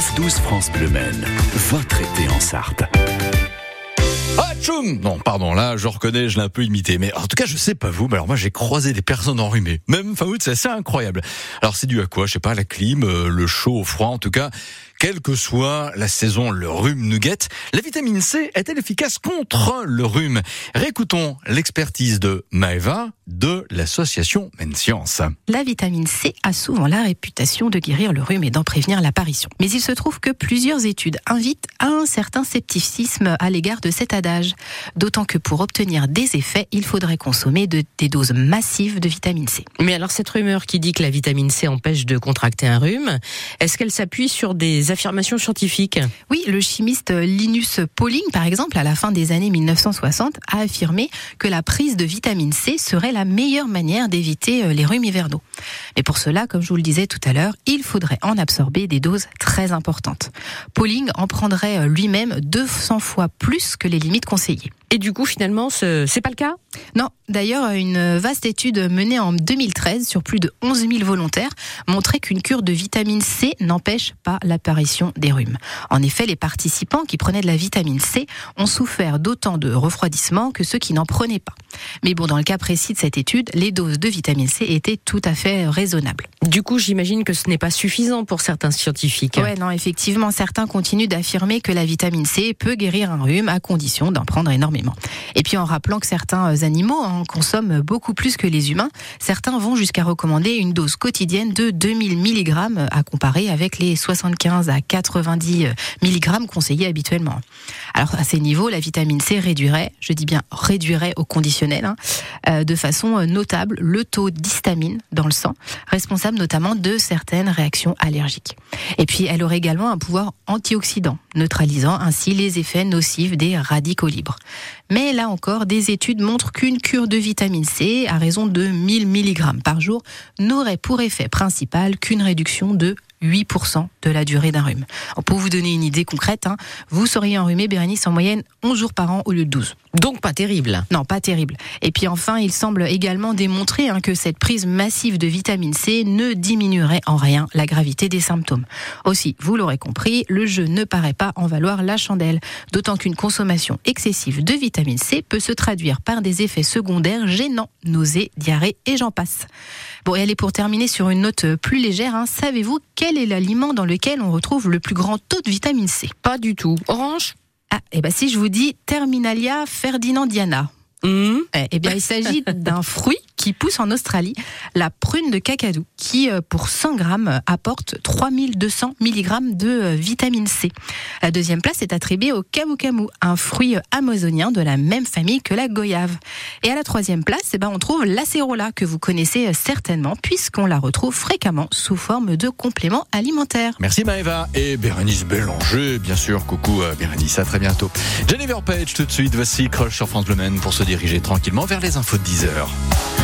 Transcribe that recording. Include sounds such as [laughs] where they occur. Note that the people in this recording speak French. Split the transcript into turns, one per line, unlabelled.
9-12 France Bleu Maine, votre été en Sarthe.
Ah, tchoum Non, pardon, là, je reconnais, je l'ai un peu imité. Mais en tout cas, je sais pas vous, mais alors moi, j'ai croisé des personnes enrhumées. Même fin c'est assez incroyable. Alors, c'est dû à quoi? Je sais pas, la clim, euh, le chaud, au froid, en tout cas. Quelle que soit la saison, le rhume nous guette. La vitamine C est-elle efficace contre le rhume? Récoutons l'expertise de Maeva de l'association Science.
La vitamine C a souvent la réputation de guérir le rhume et d'en prévenir l'apparition. Mais il se trouve que plusieurs études invitent à un certain scepticisme à l'égard de cet adage. D'autant que pour obtenir des effets, il faudrait consommer de, des doses massives de vitamine C.
Mais alors cette rumeur qui dit que la vitamine C empêche de contracter un rhume, est-ce qu'elle s'appuie sur des affirmations scientifiques
Oui, le chimiste Linus Pauling, par exemple, à la fin des années 1960, a affirmé que la prise de vitamine C serait la meilleure manière d'éviter euh, les rhumes hivernaux. Mais pour cela, comme je vous le disais tout à l'heure, il faudrait en absorber des doses très importantes. Pauling en prendrait euh, lui-même 200 fois plus que les limites conseillées.
Et du coup, finalement, ce c'est pas le cas?
Non, d'ailleurs, une vaste étude menée en 2013 sur plus de 11 000 volontaires montrait qu'une cure de vitamine C n'empêche pas l'apparition des rhumes. En effet, les participants qui prenaient de la vitamine C ont souffert d'autant de refroidissement que ceux qui n'en prenaient pas. Mais bon, dans le cas précis de cette étude, les doses de vitamine C étaient tout à fait raisonnables.
Du coup, j'imagine que ce n'est pas suffisant pour certains scientifiques.
Ouais, non, effectivement, certains continuent d'affirmer que la vitamine C peut guérir un rhume à condition d'en prendre énormément. Et puis en rappelant que certains animaux en consomment beaucoup plus que les humains, certains vont jusqu'à recommander une dose quotidienne de 2000 mg à comparer avec les 75 à 90 mg conseillés habituellement. Alors à ces niveaux, la vitamine C réduirait, je dis bien réduirait au conditionnel, hein, euh, de façon notable le taux d'histamine dans le sang, responsable notamment de certaines réactions allergiques. Et puis elle aurait également un pouvoir antioxydant, neutralisant ainsi les effets nocifs des radicaux libres. Mais là encore, des études montrent qu'une cure de vitamine C à raison de 1000 mg par jour n'aurait pour effet principal qu'une réduction de 8% de la durée d'un rhume. pour vous donner une idée concrète, hein, vous seriez enrhumé, Bérénice, en moyenne 11 jours par an au lieu de 12.
Donc pas terrible.
Non, pas terrible. Et puis enfin, il semble également démontrer hein, que cette prise massive de vitamine C ne diminuerait en rien la gravité des symptômes. Aussi, vous l'aurez compris, le jeu ne paraît pas en valoir la chandelle. D'autant qu'une consommation excessive de vitamine C peut se traduire par des effets secondaires gênants, nausées, diarrhée et j'en passe. Bon, et allez, pour terminer sur une note plus légère, hein, savez-vous quel est l'aliment dans lequel on retrouve le plus grand taux de vitamine C?
Pas du tout. Orange?
Ah, et eh ben si je vous dis Terminalia ferdinandiana.
Mmh.
Eh bien, il s'agit [laughs] d'un fruit qui pousse en Australie, la prune de cacadou, qui euh, pour 100 grammes apporte 3200 mg de euh, vitamine C. La deuxième place est attribuée au camu camu, un fruit euh, amazonien de la même famille que la goyave. Et à la troisième place, eh ben, on trouve l'acérola, que vous connaissez certainement, puisqu'on la retrouve fréquemment sous forme de complément alimentaire.
Merci Maëva et Bérénice Bélanger, bien sûr. Coucou Bérénice, à très bientôt. Jennifer Page tout de suite, voici Crush sur France Bleu pour se diriger tranquillement vers les infos de 10h.